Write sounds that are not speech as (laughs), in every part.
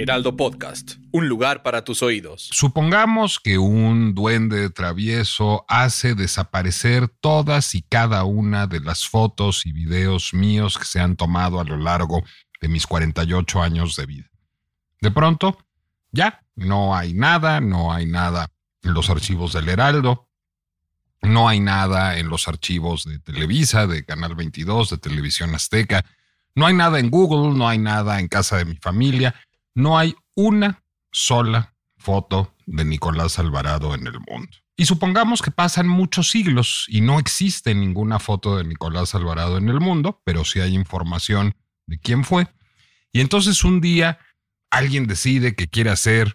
Heraldo Podcast, un lugar para tus oídos. Supongamos que un duende travieso hace desaparecer todas y cada una de las fotos y videos míos que se han tomado a lo largo de mis 48 años de vida. De pronto, ya, no hay nada, no hay nada en los archivos del Heraldo, no hay nada en los archivos de Televisa, de Canal 22, de Televisión Azteca, no hay nada en Google, no hay nada en casa de mi familia, no hay una sola foto de Nicolás Alvarado en el mundo. Y supongamos que pasan muchos siglos y no existe ninguna foto de Nicolás Alvarado en el mundo, pero sí hay información de quién fue. Y entonces un día alguien decide que quiere hacer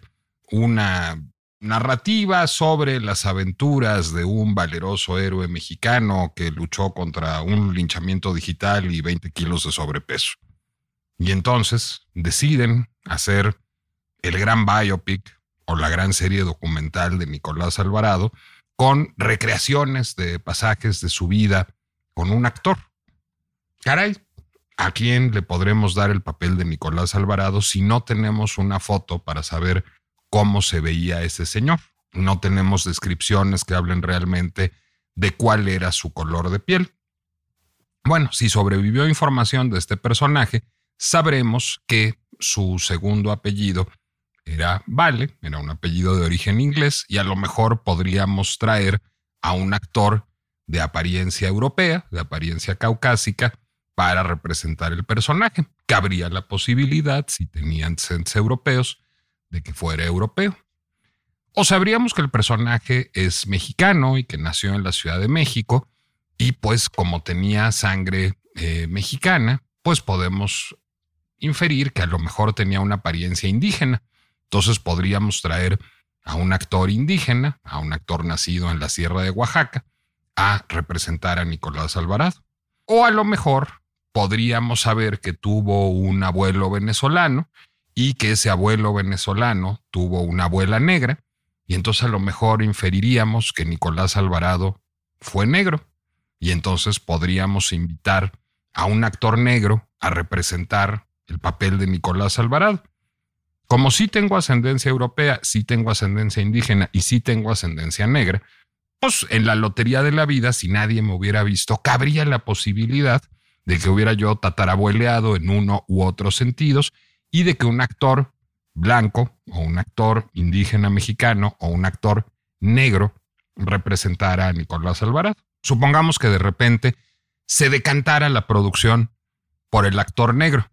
una narrativa sobre las aventuras de un valeroso héroe mexicano que luchó contra un linchamiento digital y 20 kilos de sobrepeso. Y entonces deciden hacer el gran biopic o la gran serie documental de Nicolás Alvarado con recreaciones de pasajes de su vida con un actor. Caray, ¿a quién le podremos dar el papel de Nicolás Alvarado si no tenemos una foto para saber cómo se veía ese señor? No tenemos descripciones que hablen realmente de cuál era su color de piel. Bueno, si sobrevivió información de este personaje, sabremos que su segundo apellido era Vale, era un apellido de origen inglés, y a lo mejor podríamos traer a un actor de apariencia europea, de apariencia caucásica, para representar el personaje. Cabría la posibilidad, si tenían antecedentes europeos, de que fuera europeo. O sabríamos que el personaje es mexicano y que nació en la Ciudad de México, y pues como tenía sangre eh, mexicana, pues podemos inferir que a lo mejor tenía una apariencia indígena. Entonces podríamos traer a un actor indígena, a un actor nacido en la Sierra de Oaxaca, a representar a Nicolás Alvarado. O a lo mejor podríamos saber que tuvo un abuelo venezolano y que ese abuelo venezolano tuvo una abuela negra, y entonces a lo mejor inferiríamos que Nicolás Alvarado fue negro, y entonces podríamos invitar a un actor negro a representar el papel de Nicolás Alvarado. Como sí tengo ascendencia europea, sí tengo ascendencia indígena y sí tengo ascendencia negra, pues en la lotería de la vida, si nadie me hubiera visto, cabría la posibilidad de que hubiera yo tatarabueleado en uno u otro sentidos y de que un actor blanco o un actor indígena mexicano o un actor negro representara a Nicolás Alvarado. Supongamos que de repente se decantara la producción por el actor negro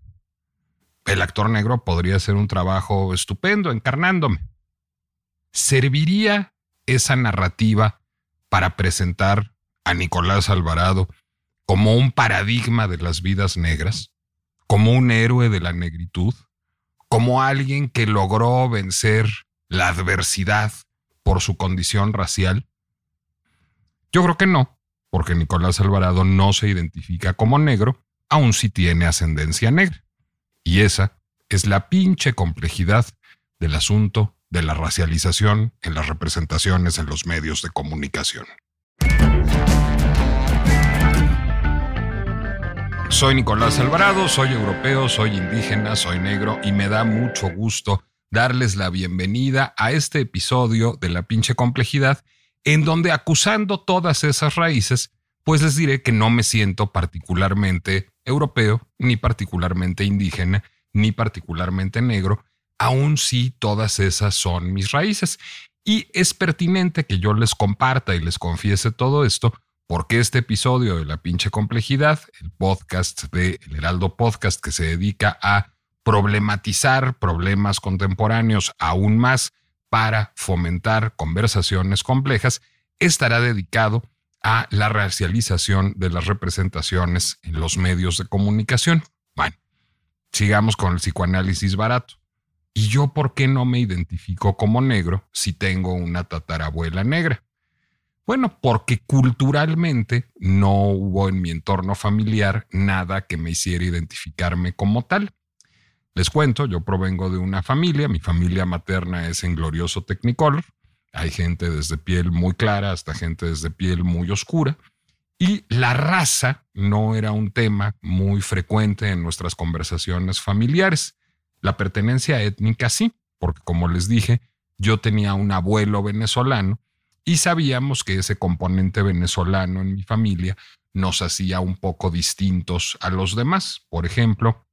el actor negro podría hacer un trabajo estupendo encarnándome. ¿Serviría esa narrativa para presentar a Nicolás Alvarado como un paradigma de las vidas negras, como un héroe de la negritud, como alguien que logró vencer la adversidad por su condición racial? Yo creo que no, porque Nicolás Alvarado no se identifica como negro, aun si tiene ascendencia negra. Y esa es la pinche complejidad del asunto de la racialización en las representaciones en los medios de comunicación. Soy Nicolás Alvarado, soy europeo, soy indígena, soy negro y me da mucho gusto darles la bienvenida a este episodio de La pinche complejidad en donde acusando todas esas raíces, pues les diré que no me siento particularmente europeo, ni particularmente indígena, ni particularmente negro, aun si todas esas son mis raíces. Y es pertinente que yo les comparta y les confiese todo esto, porque este episodio de La pinche complejidad, el podcast de El Heraldo Podcast que se dedica a problematizar problemas contemporáneos aún más para fomentar conversaciones complejas, estará dedicado a la racialización de las representaciones en los medios de comunicación. Bueno, sigamos con el psicoanálisis barato. ¿Y yo por qué no me identifico como negro si tengo una tatarabuela negra? Bueno, porque culturalmente no hubo en mi entorno familiar nada que me hiciera identificarme como tal. Les cuento, yo provengo de una familia, mi familia materna es en glorioso Technicolor, hay gente desde piel muy clara hasta gente desde piel muy oscura, y la raza no era un tema muy frecuente en nuestras conversaciones familiares. La pertenencia étnica sí, porque como les dije, yo tenía un abuelo venezolano y sabíamos que ese componente venezolano en mi familia nos hacía un poco distintos a los demás. Por ejemplo,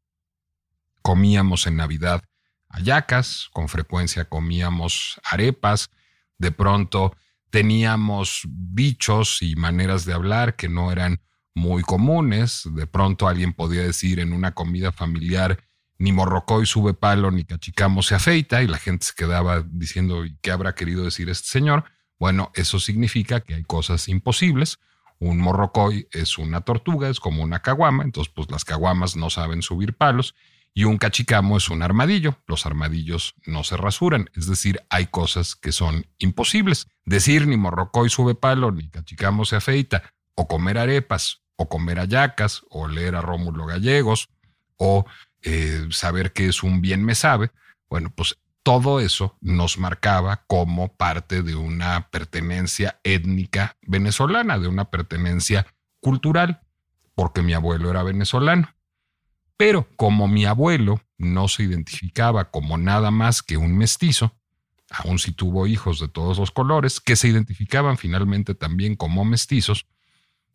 comíamos en Navidad ayacas, con frecuencia comíamos arepas, de pronto teníamos dichos y maneras de hablar que no eran muy comunes, de pronto alguien podía decir en una comida familiar, ni morrocoy sube palo, ni cachicamo se afeita, y la gente se quedaba diciendo, ¿qué habrá querido decir este señor? Bueno, eso significa que hay cosas imposibles. Un morrocoy es una tortuga, es como una caguama, entonces pues las caguamas no saben subir palos y un cachicamo es un armadillo. Los armadillos no se rasuran, es decir, hay cosas que son imposibles. Decir ni morrocoy sube palo, ni cachicamo se afeita, o comer arepas, o comer ayacas, o leer a Rómulo Gallegos, o eh, saber que es un bien me sabe. Bueno, pues todo eso nos marcaba como parte de una pertenencia étnica venezolana, de una pertenencia cultural, porque mi abuelo era venezolano. Pero como mi abuelo no se identificaba como nada más que un mestizo, aun si tuvo hijos de todos los colores, que se identificaban finalmente también como mestizos,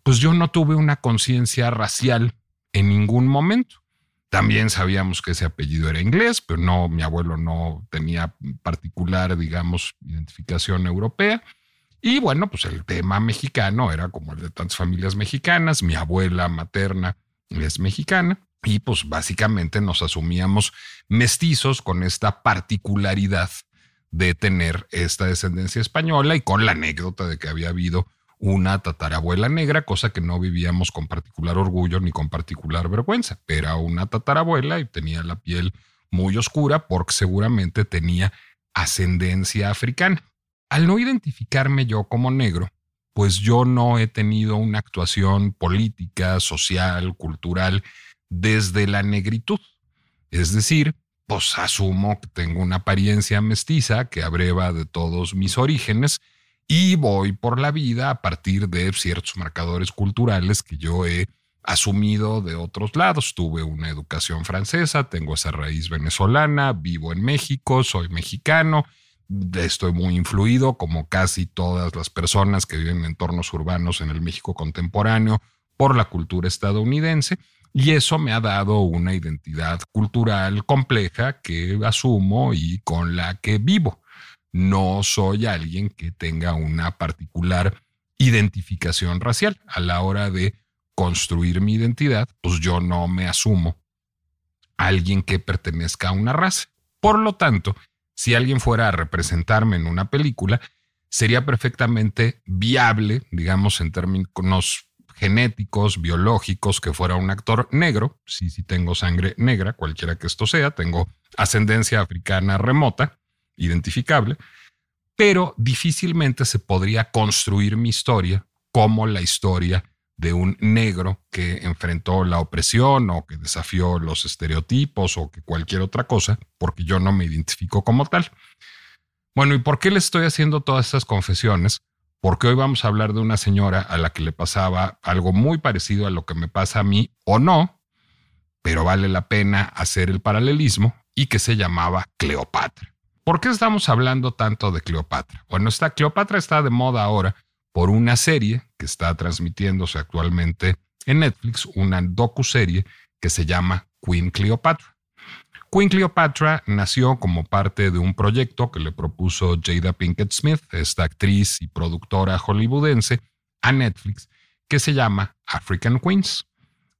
pues yo no tuve una conciencia racial en ningún momento. También sabíamos que ese apellido era inglés, pero no, mi abuelo no tenía particular, digamos, identificación europea. Y bueno, pues el tema mexicano era como el de tantas familias mexicanas. Mi abuela materna es mexicana y pues básicamente nos asumíamos mestizos con esta particularidad de tener esta descendencia española y con la anécdota de que había habido una tatarabuela negra, cosa que no vivíamos con particular orgullo ni con particular vergüenza. Era una tatarabuela y tenía la piel muy oscura porque seguramente tenía ascendencia africana. Al no identificarme yo como negro, pues yo no he tenido una actuación política, social, cultural desde la negritud. Es decir, pues asumo que tengo una apariencia mestiza que abreva de todos mis orígenes y voy por la vida a partir de ciertos marcadores culturales que yo he asumido de otros lados. Tuve una educación francesa, tengo esa raíz venezolana, vivo en México, soy mexicano, estoy muy influido, como casi todas las personas que viven en entornos urbanos en el México contemporáneo, por la cultura estadounidense. Y eso me ha dado una identidad cultural compleja que asumo y con la que vivo. No soy alguien que tenga una particular identificación racial. A la hora de construir mi identidad, pues yo no me asumo alguien que pertenezca a una raza. Por lo tanto, si alguien fuera a representarme en una película, sería perfectamente viable, digamos en términos genéticos, biológicos, que fuera un actor negro, sí, sí tengo sangre negra, cualquiera que esto sea, tengo ascendencia africana remota, identificable, pero difícilmente se podría construir mi historia como la historia de un negro que enfrentó la opresión o que desafió los estereotipos o que cualquier otra cosa, porque yo no me identifico como tal. Bueno, ¿y por qué le estoy haciendo todas estas confesiones? Porque hoy vamos a hablar de una señora a la que le pasaba algo muy parecido a lo que me pasa a mí o no, pero vale la pena hacer el paralelismo y que se llamaba Cleopatra. ¿Por qué estamos hablando tanto de Cleopatra? Bueno, esta Cleopatra está de moda ahora por una serie que está transmitiéndose actualmente en Netflix, una docu-serie que se llama Queen Cleopatra. Queen Cleopatra nació como parte de un proyecto que le propuso Jada Pinkett Smith, esta actriz y productora hollywoodense, a Netflix, que se llama African Queens.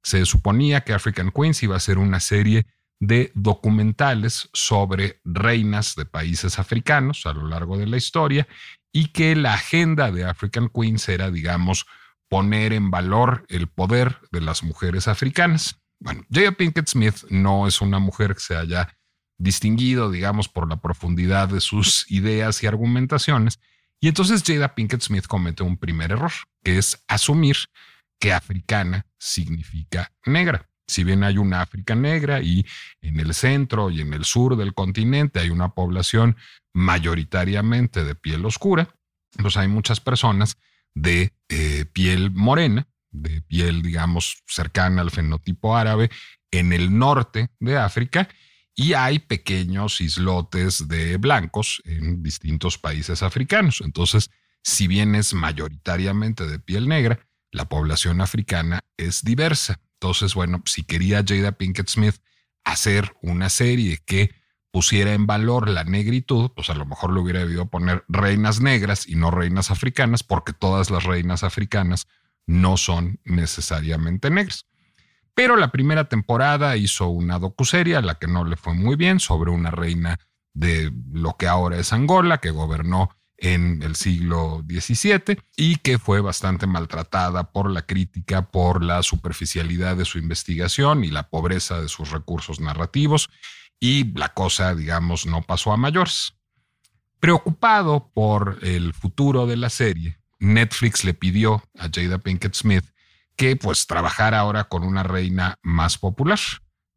Se suponía que African Queens iba a ser una serie de documentales sobre reinas de países africanos a lo largo de la historia y que la agenda de African Queens era, digamos, poner en valor el poder de las mujeres africanas. Bueno, Jada Pinkett Smith no es una mujer que se haya distinguido, digamos, por la profundidad de sus (laughs) ideas y argumentaciones. Y entonces Jada Pinkett Smith comete un primer error, que es asumir que africana significa negra. Si bien hay una África negra y en el centro y en el sur del continente hay una población mayoritariamente de piel oscura, pues hay muchas personas de eh, piel morena, de piel, digamos, cercana al fenotipo árabe en el norte de África y hay pequeños islotes de blancos en distintos países africanos. Entonces, si bien es mayoritariamente de piel negra, la población africana es diversa. Entonces, bueno, si quería Jada Pinkett Smith hacer una serie que pusiera en valor la negritud, pues a lo mejor le hubiera debido poner reinas negras y no reinas africanas, porque todas las reinas africanas no son necesariamente negras. Pero la primera temporada hizo una docuserie la que no le fue muy bien sobre una reina de lo que ahora es Angola, que gobernó en el siglo XVII y que fue bastante maltratada por la crítica, por la superficialidad de su investigación y la pobreza de sus recursos narrativos y la cosa, digamos, no pasó a mayores. Preocupado por el futuro de la serie, Netflix le pidió a Jada Pinkett Smith que pues trabajara ahora con una reina más popular.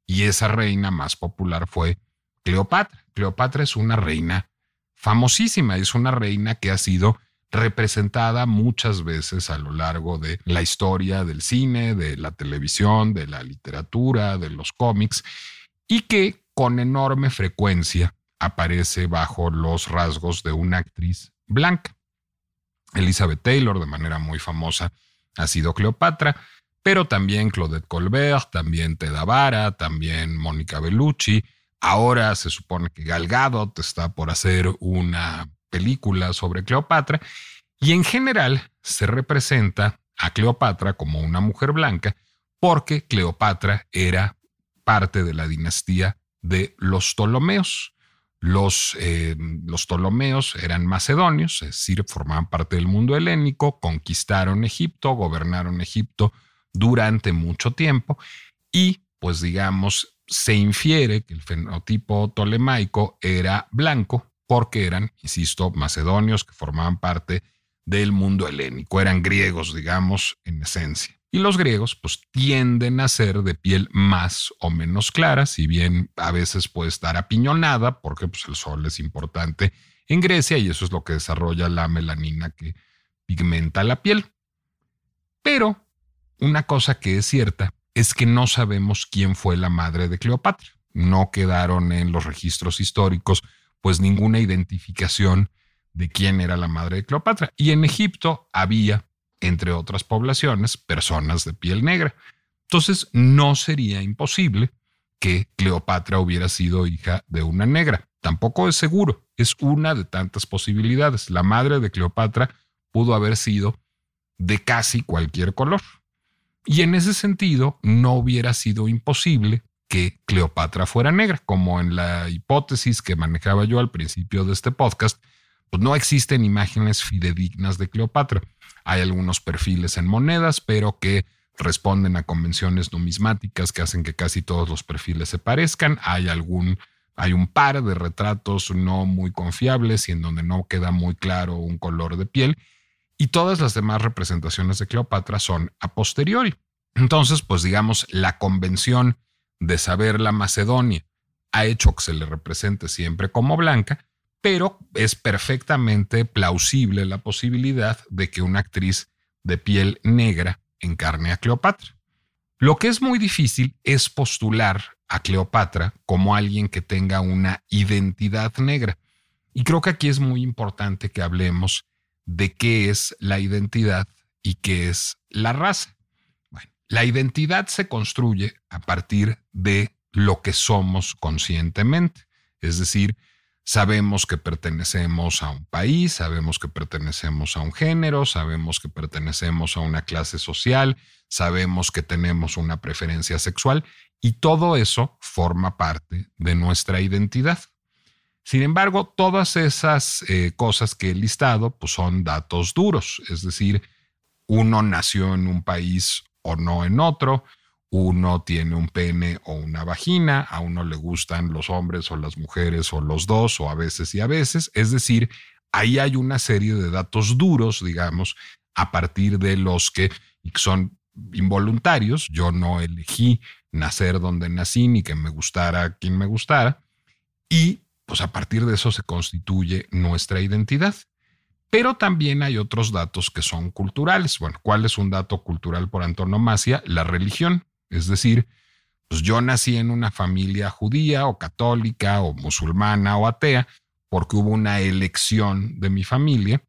Y esa reina más popular fue Cleopatra. Cleopatra es una reina famosísima, es una reina que ha sido representada muchas veces a lo largo de la historia del cine, de la televisión, de la literatura, de los cómics, y que con enorme frecuencia aparece bajo los rasgos de una actriz blanca. Elizabeth Taylor, de manera muy famosa, ha sido Cleopatra, pero también Claudette Colbert, también Teda Vara, también Mónica Bellucci. Ahora se supone que Gal Gadot está por hacer una película sobre Cleopatra y en general se representa a Cleopatra como una mujer blanca porque Cleopatra era parte de la dinastía de los Ptolomeos. Los, eh, los Ptolomeos eran macedonios, es decir, formaban parte del mundo helénico, conquistaron Egipto, gobernaron Egipto durante mucho tiempo y, pues digamos, se infiere que el fenotipo tolemaico era blanco porque eran, insisto, macedonios que formaban parte del mundo helénico, eran griegos, digamos, en esencia. Y los griegos pues tienden a ser de piel más o menos clara, si bien a veces puede estar apiñonada, porque pues, el sol es importante en Grecia y eso es lo que desarrolla la melanina que pigmenta la piel. Pero una cosa que es cierta es que no sabemos quién fue la madre de Cleopatra. No quedaron en los registros históricos pues ninguna identificación de quién era la madre de Cleopatra. Y en Egipto había entre otras poblaciones, personas de piel negra. Entonces, no sería imposible que Cleopatra hubiera sido hija de una negra. Tampoco es seguro, es una de tantas posibilidades. La madre de Cleopatra pudo haber sido de casi cualquier color. Y en ese sentido, no hubiera sido imposible que Cleopatra fuera negra, como en la hipótesis que manejaba yo al principio de este podcast, pues no existen imágenes fidedignas de Cleopatra. Hay algunos perfiles en monedas, pero que responden a convenciones numismáticas que hacen que casi todos los perfiles se parezcan. Hay algún hay un par de retratos no muy confiables y en donde no queda muy claro un color de piel y todas las demás representaciones de Cleopatra son a posteriori. Entonces, pues digamos, la convención de saber la Macedonia ha hecho que se le represente siempre como blanca, pero es perfectamente plausible la posibilidad de que una actriz de piel negra encarne a Cleopatra. Lo que es muy difícil es postular a Cleopatra como alguien que tenga una identidad negra. Y creo que aquí es muy importante que hablemos de qué es la identidad y qué es la raza. La identidad se construye a partir de lo que somos conscientemente, es decir, Sabemos que pertenecemos a un país, sabemos que pertenecemos a un género, sabemos que pertenecemos a una clase social, sabemos que tenemos una preferencia sexual y todo eso forma parte de nuestra identidad. Sin embargo, todas esas eh, cosas que he listado pues son datos duros, es decir, uno nació en un país o no en otro, uno tiene un pene o una vagina, a uno le gustan los hombres o las mujeres o los dos o a veces y a veces. Es decir, ahí hay una serie de datos duros, digamos, a partir de los que son involuntarios. Yo no elegí nacer donde nací ni que me gustara quien me gustara. Y pues a partir de eso se constituye nuestra identidad. Pero también hay otros datos que son culturales. Bueno, ¿cuál es un dato cultural por antonomasia? La religión. Es decir, pues yo nací en una familia judía o católica o musulmana o atea porque hubo una elección de mi familia,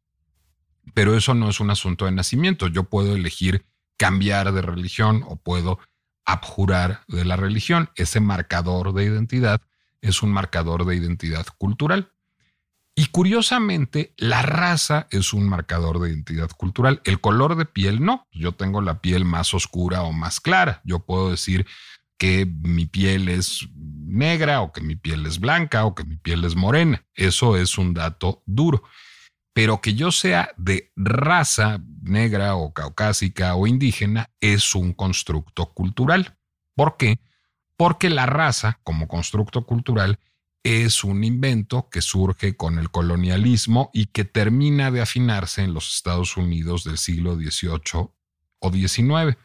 pero eso no es un asunto de nacimiento. Yo puedo elegir cambiar de religión o puedo abjurar de la religión. Ese marcador de identidad es un marcador de identidad cultural. Y curiosamente, la raza es un marcador de identidad cultural. El color de piel no. Yo tengo la piel más oscura o más clara. Yo puedo decir que mi piel es negra o que mi piel es blanca o que mi piel es morena. Eso es un dato duro. Pero que yo sea de raza negra o caucásica o indígena es un constructo cultural. ¿Por qué? Porque la raza, como constructo cultural, es un invento que surge con el colonialismo y que termina de afinarse en los Estados Unidos del siglo XVIII o XIX.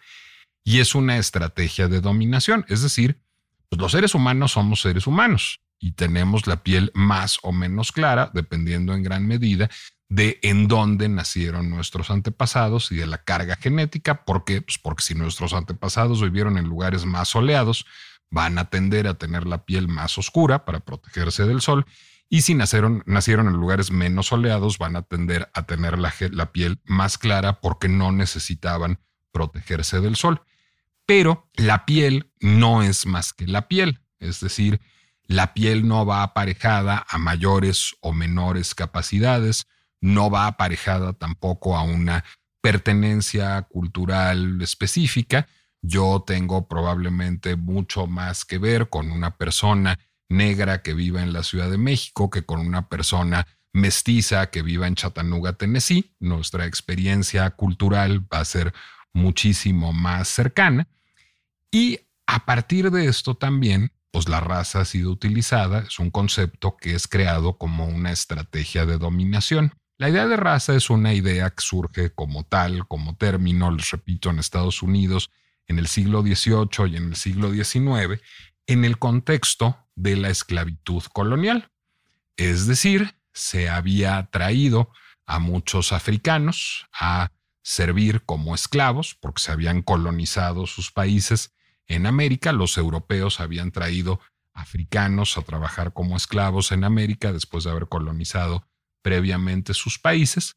Y es una estrategia de dominación, es decir, pues, los seres humanos somos seres humanos y tenemos la piel más o menos clara, dependiendo en gran medida de en dónde nacieron nuestros antepasados y de la carga genética. ¿Por qué? Pues porque si nuestros antepasados vivieron en lugares más soleados, van a tender a tener la piel más oscura para protegerse del sol. Y si nacieron, nacieron en lugares menos soleados, van a tender a tener la, la piel más clara porque no necesitaban protegerse del sol. Pero la piel no es más que la piel. Es decir, la piel no va aparejada a mayores o menores capacidades, no va aparejada tampoco a una pertenencia cultural específica, yo tengo probablemente mucho más que ver con una persona negra que viva en la Ciudad de México que con una persona mestiza que viva en Chattanooga, Tennessee. Nuestra experiencia cultural va a ser muchísimo más cercana. Y a partir de esto también, pues la raza ha sido utilizada, es un concepto que es creado como una estrategia de dominación. La idea de raza es una idea que surge como tal, como término, les repito, en Estados Unidos en el siglo XVIII y en el siglo XIX en el contexto de la esclavitud colonial. Es decir, se había traído a muchos africanos a servir como esclavos porque se habían colonizado sus países en América. Los europeos habían traído africanos a trabajar como esclavos en América después de haber colonizado previamente sus países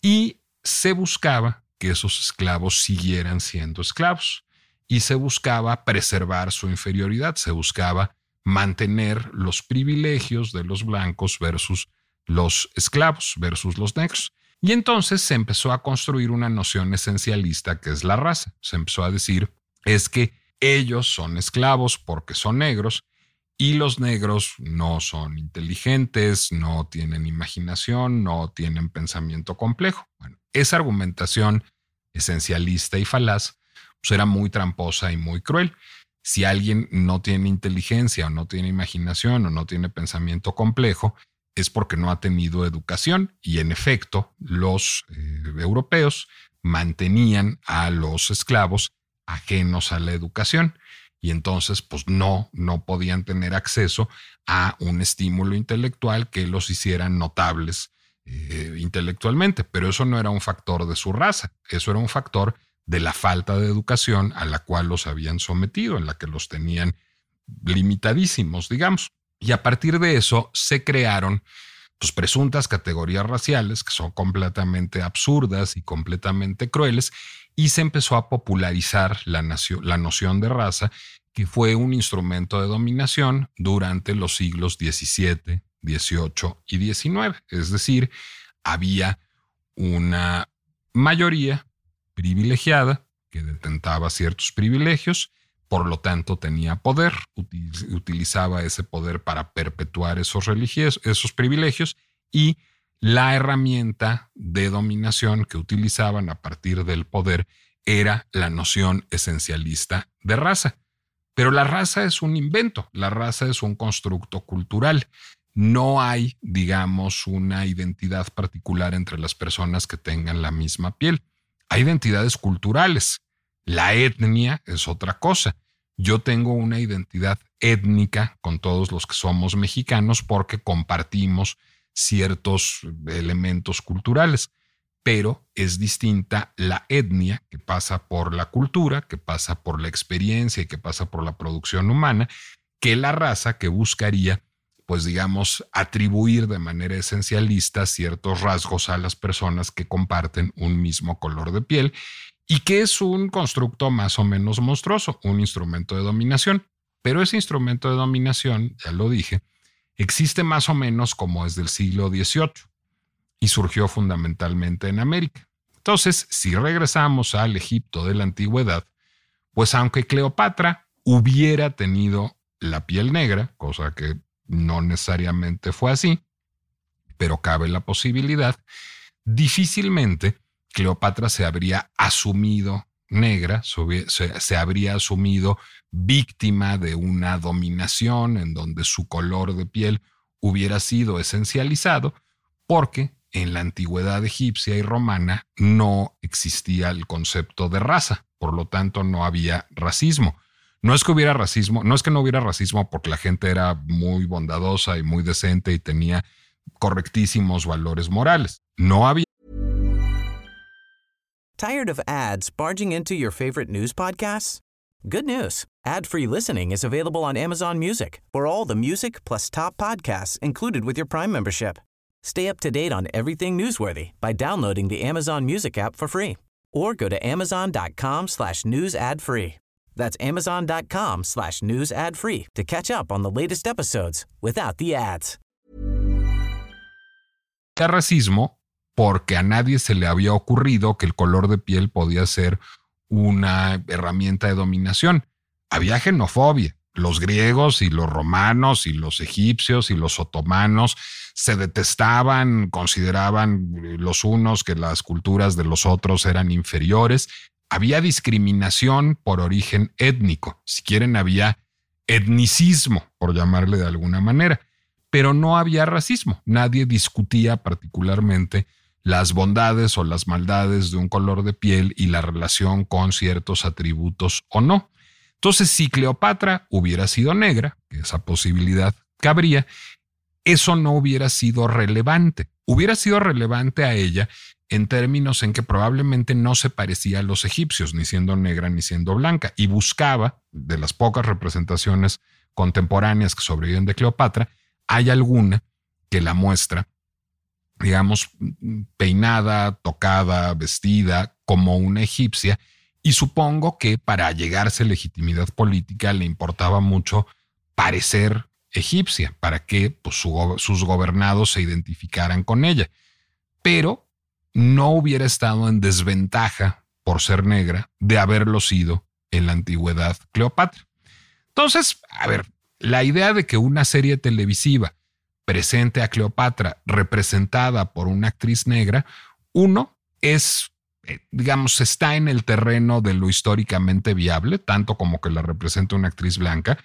y se buscaba que esos esclavos siguieran siendo esclavos y se buscaba preservar su inferioridad, se buscaba mantener los privilegios de los blancos versus los esclavos, versus los negros. Y entonces se empezó a construir una noción esencialista que es la raza. Se empezó a decir, es que ellos son esclavos porque son negros y los negros no son inteligentes, no tienen imaginación, no tienen pensamiento complejo. Bueno, esa argumentación esencialista y falaz pues era muy tramposa y muy cruel. Si alguien no tiene inteligencia o no tiene imaginación o no tiene pensamiento complejo, es porque no ha tenido educación y en efecto los eh, europeos mantenían a los esclavos ajenos a la educación y entonces pues no, no podían tener acceso a un estímulo intelectual que los hiciera notables eh, intelectualmente, pero eso no era un factor de su raza, eso era un factor de la falta de educación a la cual los habían sometido, en la que los tenían limitadísimos, digamos. Y a partir de eso se crearon pues, presuntas categorías raciales que son completamente absurdas y completamente crueles, y se empezó a popularizar la, la noción de raza, que fue un instrumento de dominación durante los siglos XVII, 18 y 19. Es decir, había una mayoría privilegiada que detentaba ciertos privilegios, por lo tanto tenía poder, utilizaba ese poder para perpetuar esos, esos privilegios y la herramienta de dominación que utilizaban a partir del poder era la noción esencialista de raza. Pero la raza es un invento, la raza es un constructo cultural. No hay, digamos, una identidad particular entre las personas que tengan la misma piel. Hay identidades culturales. La etnia es otra cosa. Yo tengo una identidad étnica con todos los que somos mexicanos porque compartimos ciertos elementos culturales, pero es distinta la etnia que pasa por la cultura, que pasa por la experiencia y que pasa por la producción humana, que la raza que buscaría, pues digamos, atribuir de manera esencialista ciertos rasgos a las personas que comparten un mismo color de piel y que es un constructo más o menos monstruoso, un instrumento de dominación. Pero ese instrumento de dominación, ya lo dije, existe más o menos como desde el siglo XVIII y surgió fundamentalmente en América. Entonces, si regresamos al Egipto de la antigüedad, pues aunque Cleopatra hubiera tenido la piel negra, cosa que no necesariamente fue así, pero cabe la posibilidad, difícilmente Cleopatra se habría asumido negra, se, habría asumido víctima de una dominación en donde su color de piel hubiera sido esencializado, porque en la antigüedad egipcia y romana no existía el concepto de raza, por lo tanto no había racismo. No es que hubiera racismo, no es que no hubiera racismo porque la gente era muy bondadosa y muy decente y tenía correctísimos valores morales. No había Tired of ads barging into your favorite news podcasts? Good news. Ad-free listening is available on Amazon Music. For all the music plus top podcasts included with your Prime membership. Stay up to date on everything newsworthy by downloading the Amazon Music app for free or go to amazon.com slash news ad free. That's amazon.com slash news ad free to catch up on the latest episodes without the ads. Racismo porque a nadie se le había ocurrido que el color de piel podía ser una herramienta de dominación. Había xenofobia. Los griegos y los romanos y los egipcios y los otomanos se detestaban, consideraban los unos que las culturas de los otros eran inferiores. Había discriminación por origen étnico. Si quieren, había etnicismo, por llamarle de alguna manera. Pero no había racismo. Nadie discutía particularmente las bondades o las maldades de un color de piel y la relación con ciertos atributos o no. Entonces, si Cleopatra hubiera sido negra, que esa posibilidad cabría, eso no hubiera sido relevante. Hubiera sido relevante a ella en términos en que probablemente no se parecía a los egipcios, ni siendo negra ni siendo blanca, y buscaba, de las pocas representaciones contemporáneas que sobreviven de Cleopatra, hay alguna que la muestra digamos, peinada, tocada, vestida como una egipcia, y supongo que para llegarse a legitimidad política le importaba mucho parecer egipcia, para que pues, sus gobernados se identificaran con ella. Pero no hubiera estado en desventaja por ser negra de haberlo sido en la antigüedad Cleopatra. Entonces, a ver, la idea de que una serie televisiva presente a Cleopatra representada por una actriz negra, uno es, eh, digamos, está en el terreno de lo históricamente viable, tanto como que la representa una actriz blanca.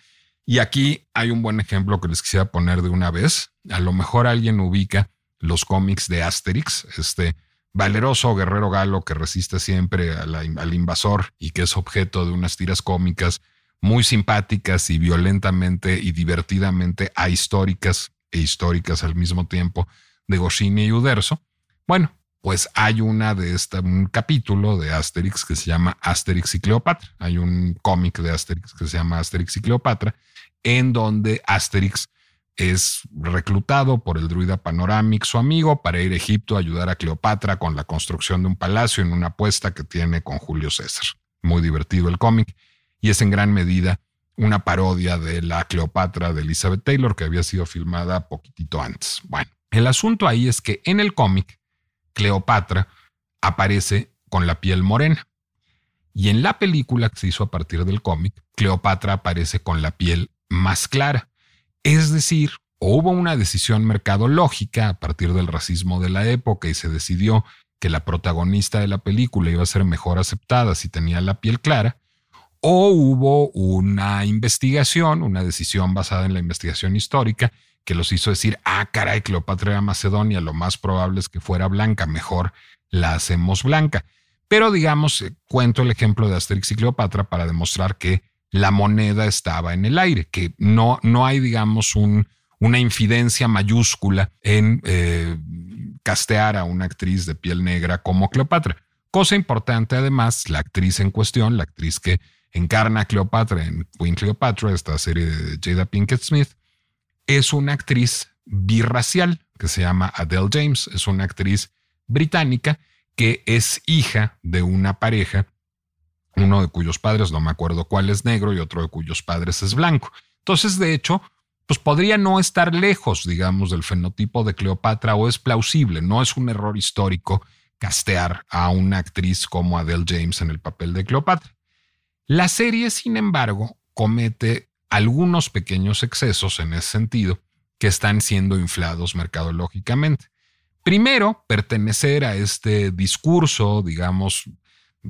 Y aquí hay un buen ejemplo que les quisiera poner de una vez. A lo mejor alguien ubica los cómics de Asterix, este valeroso guerrero galo que resiste siempre al invasor y que es objeto de unas tiras cómicas muy simpáticas y violentamente y divertidamente ahistóricas e históricas al mismo tiempo de Goscinny y Uderzo. Bueno, pues hay una de esta, un capítulo de Asterix que se llama Asterix y Cleopatra. Hay un cómic de Asterix que se llama Asterix y Cleopatra, en donde Asterix es reclutado por el druida Panoramic, su amigo, para ir a Egipto a ayudar a Cleopatra con la construcción de un palacio en una apuesta que tiene con Julio César. Muy divertido el cómic y es en gran medida una parodia de la Cleopatra de Elizabeth Taylor que había sido filmada poquitito antes. Bueno, el asunto ahí es que en el cómic Cleopatra aparece con la piel morena y en la película que se hizo a partir del cómic Cleopatra aparece con la piel más clara. Es decir, hubo una decisión mercadológica a partir del racismo de la época y se decidió que la protagonista de la película iba a ser mejor aceptada si tenía la piel clara, o hubo una investigación, una decisión basada en la investigación histórica que los hizo decir, ah, caray, Cleopatra era Macedonia, lo más probable es que fuera blanca, mejor la hacemos blanca. Pero digamos, eh, cuento el ejemplo de Asterix y Cleopatra para demostrar que la moneda estaba en el aire, que no, no hay, digamos, un, una infidencia mayúscula en eh, castear a una actriz de piel negra como Cleopatra. Cosa importante además, la actriz en cuestión, la actriz que encarna a Cleopatra en Queen Cleopatra, esta serie de Jada Pinkett Smith, es una actriz birracial que se llama Adele James, es una actriz británica que es hija de una pareja, uno de cuyos padres, no me acuerdo cuál es negro y otro de cuyos padres es blanco. Entonces, de hecho, pues podría no estar lejos, digamos, del fenotipo de Cleopatra o es plausible, no es un error histórico castear a una actriz como Adele James en el papel de Cleopatra. La serie, sin embargo, comete algunos pequeños excesos en ese sentido que están siendo inflados mercadológicamente. Primero, pertenecer a este discurso, digamos,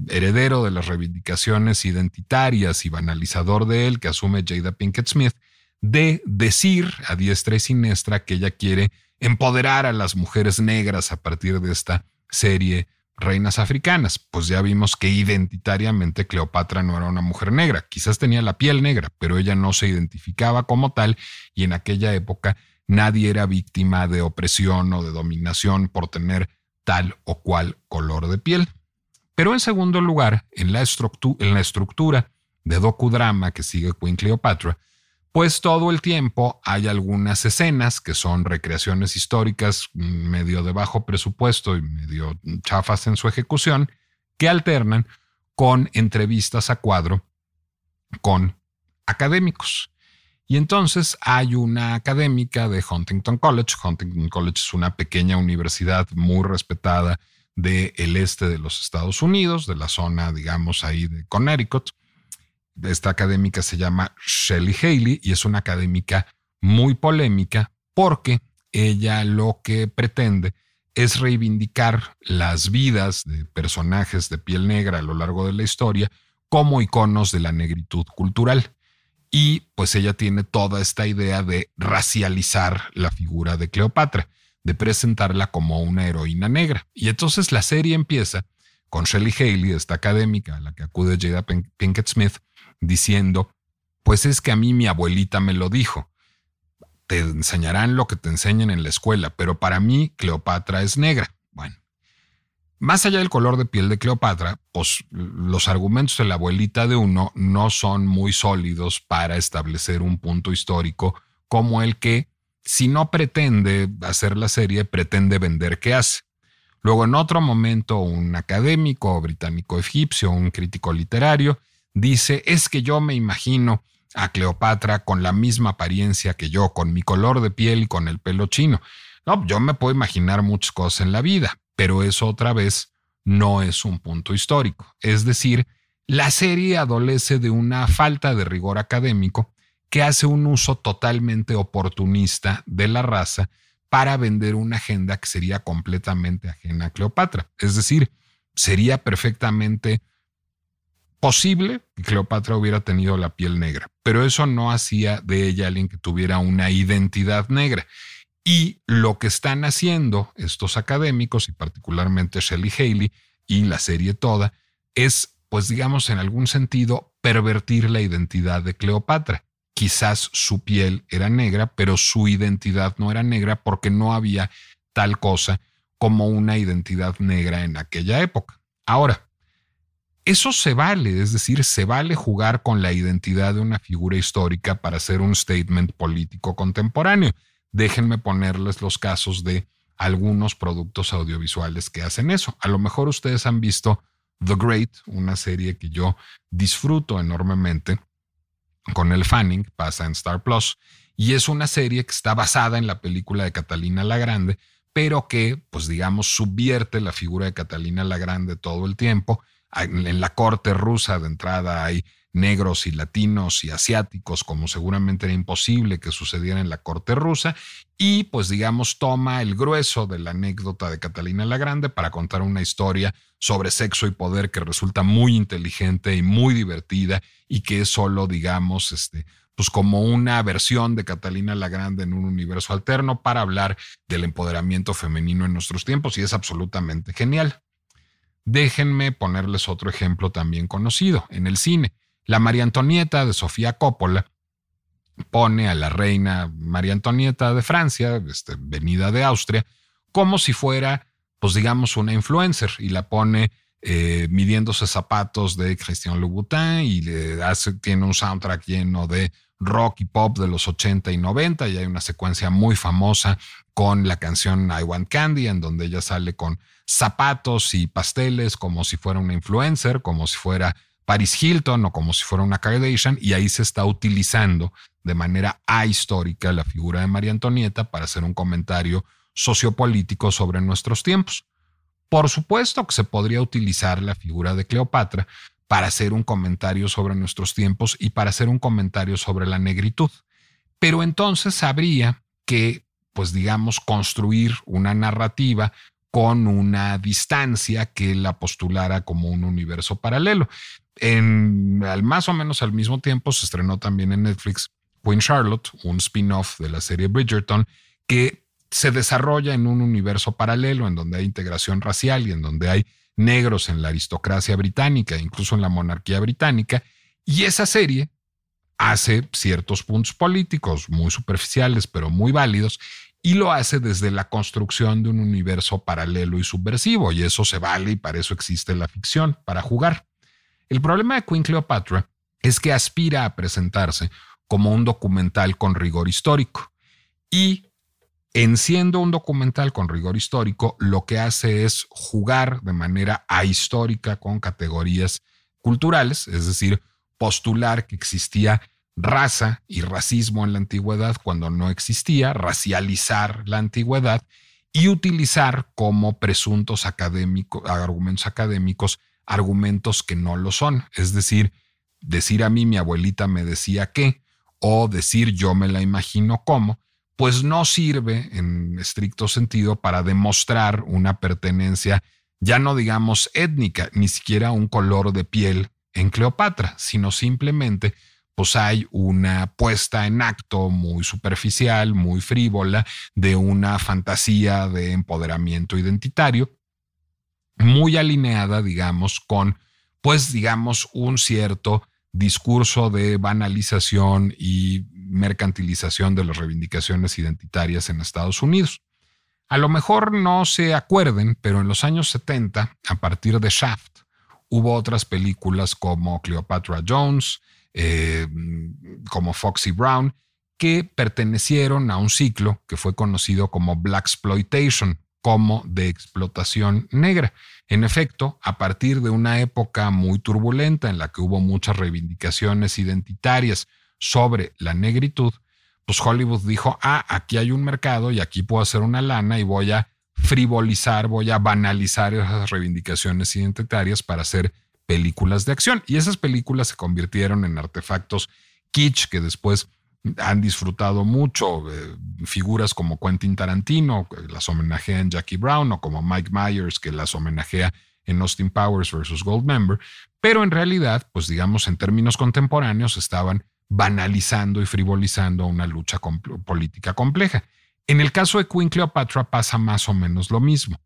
heredero de las reivindicaciones identitarias y banalizador de él que asume Jada Pinkett Smith, de decir a diestra y siniestra que ella quiere empoderar a las mujeres negras a partir de esta serie reinas africanas. Pues ya vimos que identitariamente Cleopatra no era una mujer negra, quizás tenía la piel negra, pero ella no se identificaba como tal y en aquella época nadie era víctima de opresión o de dominación por tener tal o cual color de piel. Pero en segundo lugar, en la, estructura de docudrama que sigue Queen Cleopatra, pues todo el tiempo hay algunas escenas que son recreaciones históricas medio de bajo presupuesto y medio chafas en su ejecución, que alternan con entrevistas a cuadro con académicos. Y entonces hay una académica de Huntington College. Huntington College es una pequeña universidad muy respetada del este de los Estados Unidos, de la zona, digamos, ahí de Connecticut esta académica se llama Shelley Haley y es una académica muy polémica porque ella lo que pretende es reivindicar las vidas de personajes de piel negra a lo largo de la historia como iconos de la negritud cultural. Y pues ella tiene toda esta idea de racializar la figura de Cleopatra, de presentarla como una heroína negra. Y entonces la serie empieza con Shelley Haley, esta académica a la que acude Jada Pinkett Smith, diciendo, pues es que a mí mi abuelita me lo dijo. Te enseñarán lo que te enseñan en la escuela, pero para mí Cleopatra es negra. Bueno, más allá del color de piel de Cleopatra, pues los argumentos de la abuelita de uno no son muy sólidos para establecer un punto histórico como el que, si no pretende hacer la serie, pretende vender qué hace. Luego, en otro momento, un académico británico egipcio, un crítico literario, dice, es que yo me imagino a Cleopatra con la misma apariencia que yo, con mi color de piel y con el pelo chino. No, yo me puedo imaginar muchas cosas en la vida, pero eso otra vez no es un punto histórico. Es decir, la serie adolece de una falta de rigor académico que hace un uso totalmente oportunista de la raza para vender una agenda que sería completamente ajena a Cleopatra. Es decir, sería perfectamente posible que Cleopatra hubiera tenido la piel negra, pero eso no hacía de ella alguien que tuviera una identidad negra. Y lo que están haciendo estos académicos, y particularmente Shelley Haley y la serie toda, es, pues digamos, en algún sentido, pervertir la identidad de Cleopatra. Quizás su piel era negra, pero su identidad no era negra porque no había tal cosa como una identidad negra en aquella época. Ahora, eso se vale, es decir, se vale jugar con la identidad de una figura histórica para hacer un statement político contemporáneo. Déjenme ponerles los casos de algunos productos audiovisuales que hacen eso. A lo mejor ustedes han visto The Great, una serie que yo disfruto enormemente con el Fanning, pasa en Star Plus, y es una serie que está basada en la película de Catalina la Grande, pero que, pues digamos, subvierte la figura de Catalina la Grande todo el tiempo. En la corte rusa de entrada hay negros y latinos y asiáticos, como seguramente era imposible que sucediera en la corte rusa, y pues digamos toma el grueso de la anécdota de Catalina la Grande para contar una historia sobre sexo y poder que resulta muy inteligente y muy divertida y que es solo digamos este pues como una versión de Catalina la Grande en un universo alterno para hablar del empoderamiento femenino en nuestros tiempos y es absolutamente genial. Déjenme ponerles otro ejemplo también conocido en el cine. La María Antonieta de Sofía Coppola pone a la reina María Antonieta de Francia, este, venida de Austria, como si fuera, pues digamos, una influencer y la pone eh, midiéndose zapatos de Christian Louboutin y le tiene un soundtrack lleno de rock y pop de los 80 y 90 y hay una secuencia muy famosa con la canción I Want Candy en donde ella sale con zapatos y pasteles como si fuera una influencer, como si fuera Paris Hilton o como si fuera una Kardashian y ahí se está utilizando de manera ahistórica la figura de María Antonieta para hacer un comentario sociopolítico sobre nuestros tiempos. Por supuesto que se podría utilizar la figura de Cleopatra para hacer un comentario sobre nuestros tiempos y para hacer un comentario sobre la negritud. Pero entonces habría que, pues digamos, construir una narrativa con una distancia que la postulara como un universo paralelo. En, al más o menos al mismo tiempo se estrenó también en Netflix Queen Charlotte, un spin-off de la serie Bridgerton, que se desarrolla en un universo paralelo en donde hay integración racial y en donde hay negros en la aristocracia británica, incluso en la monarquía británica, y esa serie hace ciertos puntos políticos muy superficiales, pero muy válidos, y lo hace desde la construcción de un universo paralelo y subversivo, y eso se vale y para eso existe la ficción, para jugar. El problema de Queen Cleopatra es que aspira a presentarse como un documental con rigor histórico, y en siendo un documental con rigor histórico, lo que hace es jugar de manera ahistórica con categorías culturales, es decir, postular que existía raza y racismo en la antigüedad cuando no existía, racializar la antigüedad y utilizar como presuntos académicos, argumentos académicos argumentos que no lo son. Es decir, decir a mí mi abuelita me decía que, o decir yo me la imagino como, pues no sirve en estricto sentido para demostrar una pertenencia, ya no digamos étnica, ni siquiera un color de piel en Cleopatra, sino simplemente pues hay una puesta en acto muy superficial, muy frívola, de una fantasía de empoderamiento identitario, muy alineada, digamos, con, pues, digamos, un cierto discurso de banalización y mercantilización de las reivindicaciones identitarias en Estados Unidos. A lo mejor no se acuerden, pero en los años 70, a partir de Shaft, hubo otras películas como Cleopatra Jones, eh, como Foxy Brown, que pertenecieron a un ciclo que fue conocido como Black Exploitation, como de explotación negra. En efecto, a partir de una época muy turbulenta en la que hubo muchas reivindicaciones identitarias sobre la negritud, pues Hollywood dijo, ah, aquí hay un mercado y aquí puedo hacer una lana y voy a frivolizar, voy a banalizar esas reivindicaciones identitarias para hacer películas de acción. Y esas películas se convirtieron en artefactos kitsch que después han disfrutado mucho. Eh, figuras como Quentin Tarantino, que las homenajea en Jackie Brown, o como Mike Myers, que las homenajea en Austin Powers versus Goldmember. Pero en realidad, pues digamos, en términos contemporáneos, estaban banalizando y frivolizando una lucha política compleja. En el caso de Queen Cleopatra pasa más o menos lo mismo.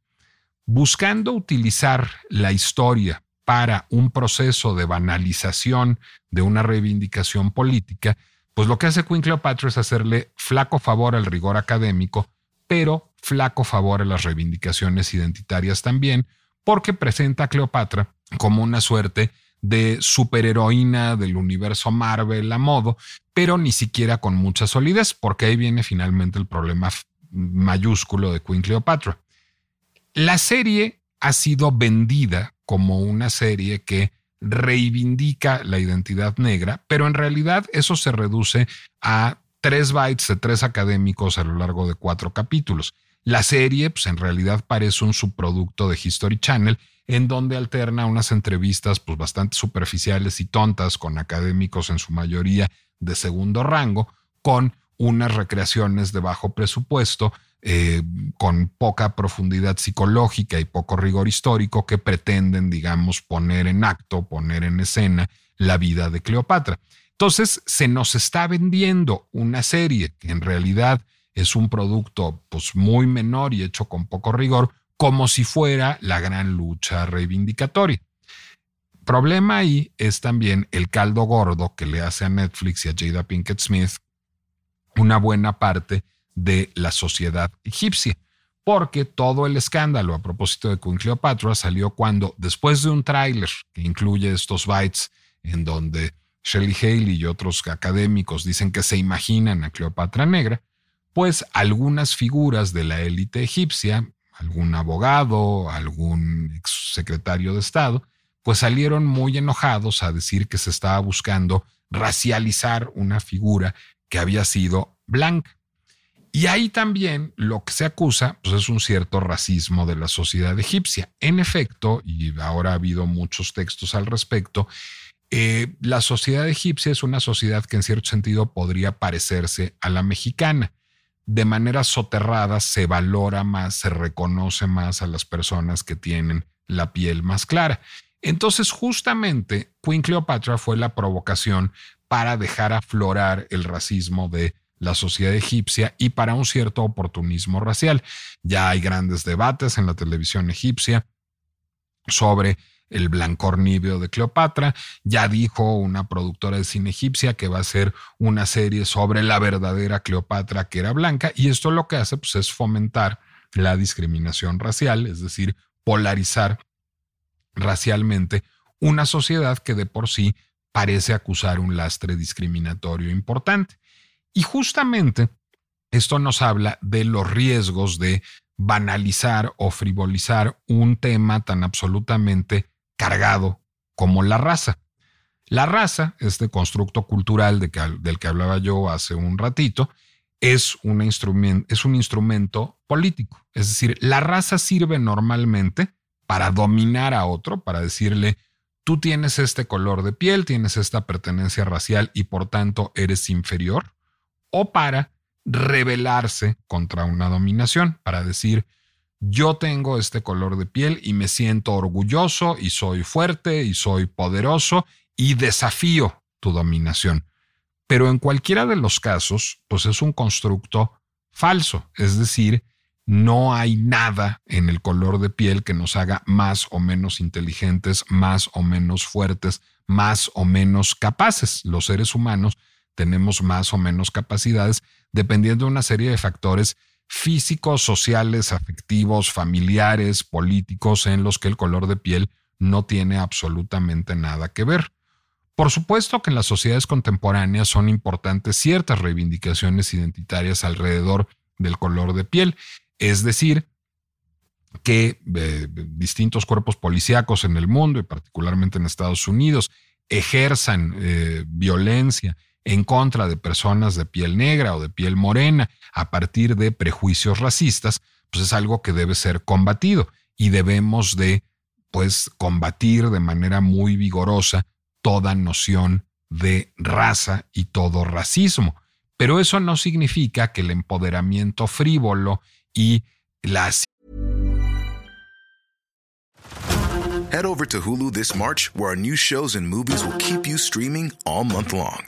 Buscando utilizar la historia para un proceso de banalización de una reivindicación política, pues lo que hace Queen Cleopatra es hacerle flaco favor al rigor académico, pero flaco favor a las reivindicaciones identitarias también, porque presenta a Cleopatra como una suerte de superheroína del universo Marvel a modo, pero ni siquiera con mucha solidez, porque ahí viene finalmente el problema mayúsculo de Queen Cleopatra. La serie ha sido vendida como una serie que reivindica la identidad negra, pero en realidad eso se reduce a tres bytes de tres académicos a lo largo de cuatro capítulos. La serie, pues en realidad parece un subproducto de History Channel, en donde alterna unas entrevistas pues bastante superficiales y tontas con académicos en su mayoría de segundo rango, con unas recreaciones de bajo presupuesto, eh, con poca profundidad psicológica y poco rigor histórico que pretenden, digamos, poner en acto, poner en escena la vida de Cleopatra. Entonces, se nos está vendiendo una serie que en realidad es un producto pues, muy menor y hecho con poco rigor, como si fuera la gran lucha reivindicatoria. Problema ahí es también el caldo gordo que le hace a Netflix y a Jada Pinkett Smith una buena parte de la sociedad egipcia, porque todo el escándalo a propósito de Queen Cleopatra salió cuando, después de un tráiler que incluye estos bytes en donde Shelley Haley y otros académicos dicen que se imaginan a Cleopatra negra, pues algunas figuras de la élite egipcia, algún abogado, algún ex secretario de Estado, pues salieron muy enojados a decir que se estaba buscando racializar una figura que había sido blanca. Y ahí también lo que se acusa pues es un cierto racismo de la sociedad egipcia. En efecto, y ahora ha habido muchos textos al respecto, eh, la sociedad egipcia es una sociedad que en cierto sentido podría parecerse a la mexicana. De manera soterrada se valora más, se reconoce más a las personas que tienen la piel más clara. Entonces, justamente, Queen Cleopatra fue la provocación para dejar aflorar el racismo de la sociedad egipcia y para un cierto oportunismo racial. Ya hay grandes debates en la televisión egipcia sobre el blancor níveo de Cleopatra. Ya dijo una productora de cine egipcia que va a hacer una serie sobre la verdadera Cleopatra que era blanca y esto lo que hace pues, es fomentar la discriminación racial, es decir, polarizar racialmente una sociedad que de por sí parece acusar un lastre discriminatorio importante. Y justamente esto nos habla de los riesgos de banalizar o frivolizar un tema tan absolutamente cargado como la raza. La raza, este constructo cultural del que hablaba yo hace un ratito, es, es un instrumento político. Es decir, la raza sirve normalmente para dominar a otro, para decirle, tú tienes este color de piel, tienes esta pertenencia racial y por tanto eres inferior, o para rebelarse contra una dominación, para decir, yo tengo este color de piel y me siento orgulloso y soy fuerte y soy poderoso y desafío tu dominación. Pero en cualquiera de los casos, pues es un constructo falso, es decir, no hay nada en el color de piel que nos haga más o menos inteligentes, más o menos fuertes, más o menos capaces. Los seres humanos tenemos más o menos capacidades dependiendo de una serie de factores físicos, sociales, afectivos, familiares, políticos, en los que el color de piel no tiene absolutamente nada que ver. Por supuesto que en las sociedades contemporáneas son importantes ciertas reivindicaciones identitarias alrededor del color de piel es decir, que eh, distintos cuerpos policíacos en el mundo y particularmente en Estados Unidos ejerzan eh, violencia en contra de personas de piel negra o de piel morena a partir de prejuicios racistas, pues es algo que debe ser combatido y debemos de pues combatir de manera muy vigorosa toda noción de raza y todo racismo. Pero eso no significa que el empoderamiento frívolo y las. Head over to Hulu this March, where our new shows and movies will keep you streaming all month long.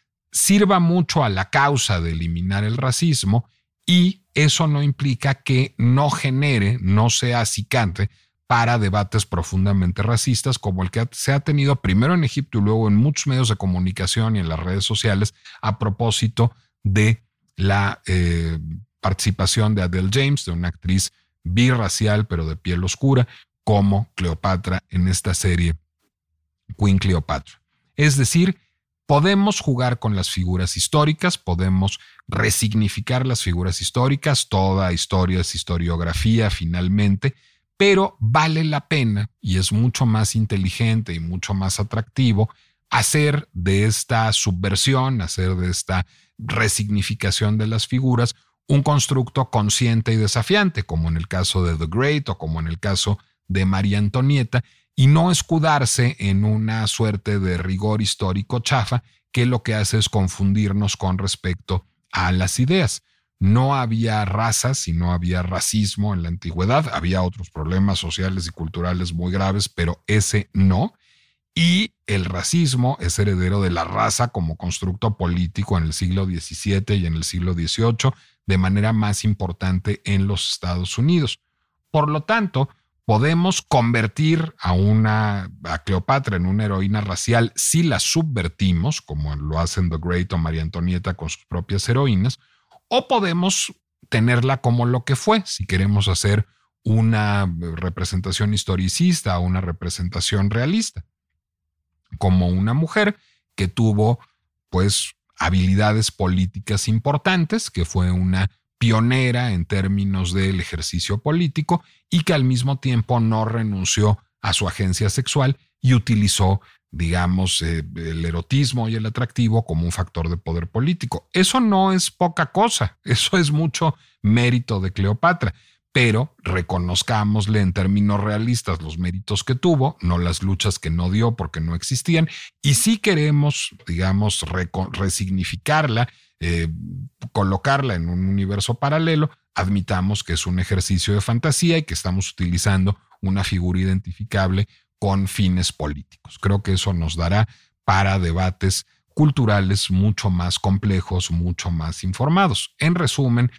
sirva mucho a la causa de eliminar el racismo y eso no implica que no genere, no sea acicante para debates profundamente racistas como el que se ha tenido primero en Egipto y luego en muchos medios de comunicación y en las redes sociales a propósito de la eh, participación de Adele James, de una actriz birracial pero de piel oscura, como Cleopatra en esta serie Queen Cleopatra. Es decir, podemos jugar con las figuras históricas, podemos resignificar las figuras históricas, toda historia es historiografía finalmente, pero vale la pena y es mucho más inteligente y mucho más atractivo hacer de esta subversión, hacer de esta resignificación de las figuras un constructo consciente y desafiante, como en el caso de The Great o como en el caso de María Antonieta, y no escudarse en una suerte de rigor histórico chafa que lo que hace es confundirnos con respecto a las ideas. No había razas y no había racismo en la antigüedad, había otros problemas sociales y culturales muy graves, pero ese no. Y el racismo es heredero de la raza como constructo político en el siglo XVII y en el siglo XVIII, de manera más importante en los Estados Unidos. Por lo tanto, podemos convertir a una a Cleopatra en una heroína racial si la subvertimos, como lo hacen The Great o María Antonieta con sus propias heroínas, o podemos tenerla como lo que fue, si queremos hacer una representación historicista o una representación realista, como una mujer que tuvo pues habilidades políticas importantes, que fue una pionera en términos del ejercicio político y que al mismo tiempo no renunció a su agencia sexual y utilizó, digamos, eh, el erotismo y el atractivo como un factor de poder político. Eso no es poca cosa, (laughs) eso es mucho mérito de Cleopatra, pero reconozcámosle en términos realistas los méritos que tuvo, no las luchas que no dio porque no existían, y si queremos, digamos, resignificarla eh, colocarla en un universo paralelo, admitamos que es un ejercicio de fantasía y que estamos utilizando una figura identificable con fines políticos. Creo que eso nos dará para debates culturales mucho más complejos, mucho más informados. En resumen,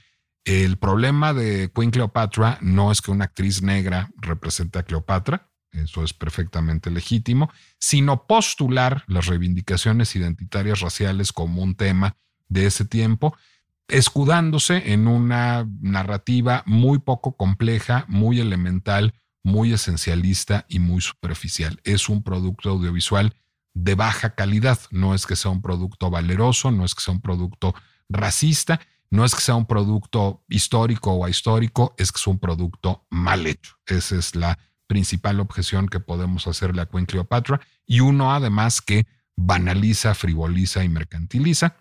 el problema de Queen Cleopatra no es que una actriz negra represente a Cleopatra, eso es perfectamente legítimo, sino postular las reivindicaciones identitarias raciales como un tema de ese tiempo, escudándose en una narrativa muy poco compleja, muy elemental, muy esencialista y muy superficial. Es un producto audiovisual de baja calidad, no es que sea un producto valeroso, no es que sea un producto racista, no es que sea un producto histórico o ahistórico, es que es un producto mal hecho. Esa es la principal objeción que podemos hacerle a Queen Cleopatra y uno además que banaliza, frivoliza y mercantiliza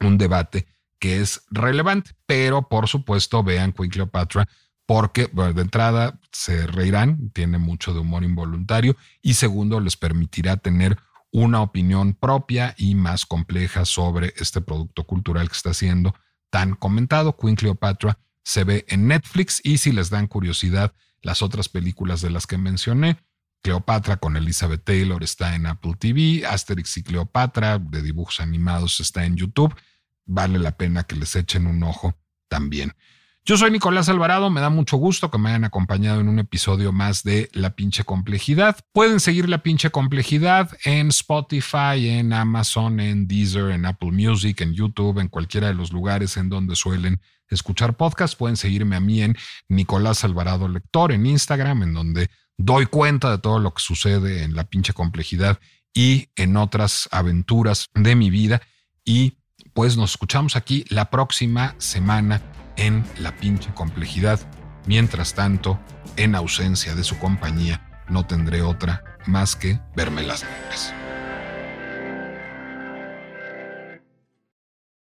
un debate que es relevante, pero por supuesto vean Queen Cleopatra porque de entrada se reirán, tiene mucho de humor involuntario y segundo les permitirá tener una opinión propia y más compleja sobre este producto cultural que está siendo tan comentado. Queen Cleopatra se ve en Netflix y si les dan curiosidad las otras películas de las que mencioné, Cleopatra con Elizabeth Taylor está en Apple TV, Asterix y Cleopatra de dibujos animados está en YouTube vale la pena que les echen un ojo también. Yo soy Nicolás Alvarado, me da mucho gusto que me hayan acompañado en un episodio más de La pinche complejidad. Pueden seguir La pinche complejidad en Spotify, en Amazon, en Deezer, en Apple Music, en YouTube, en cualquiera de los lugares en donde suelen escuchar podcasts. Pueden seguirme a mí en Nicolás Alvarado Lector en Instagram, en donde doy cuenta de todo lo que sucede en La pinche complejidad y en otras aventuras de mi vida. Y pues nos escuchamos aquí la próxima semana en La pinche complejidad. Mientras tanto, en ausencia de su compañía, no tendré otra más que verme las negras.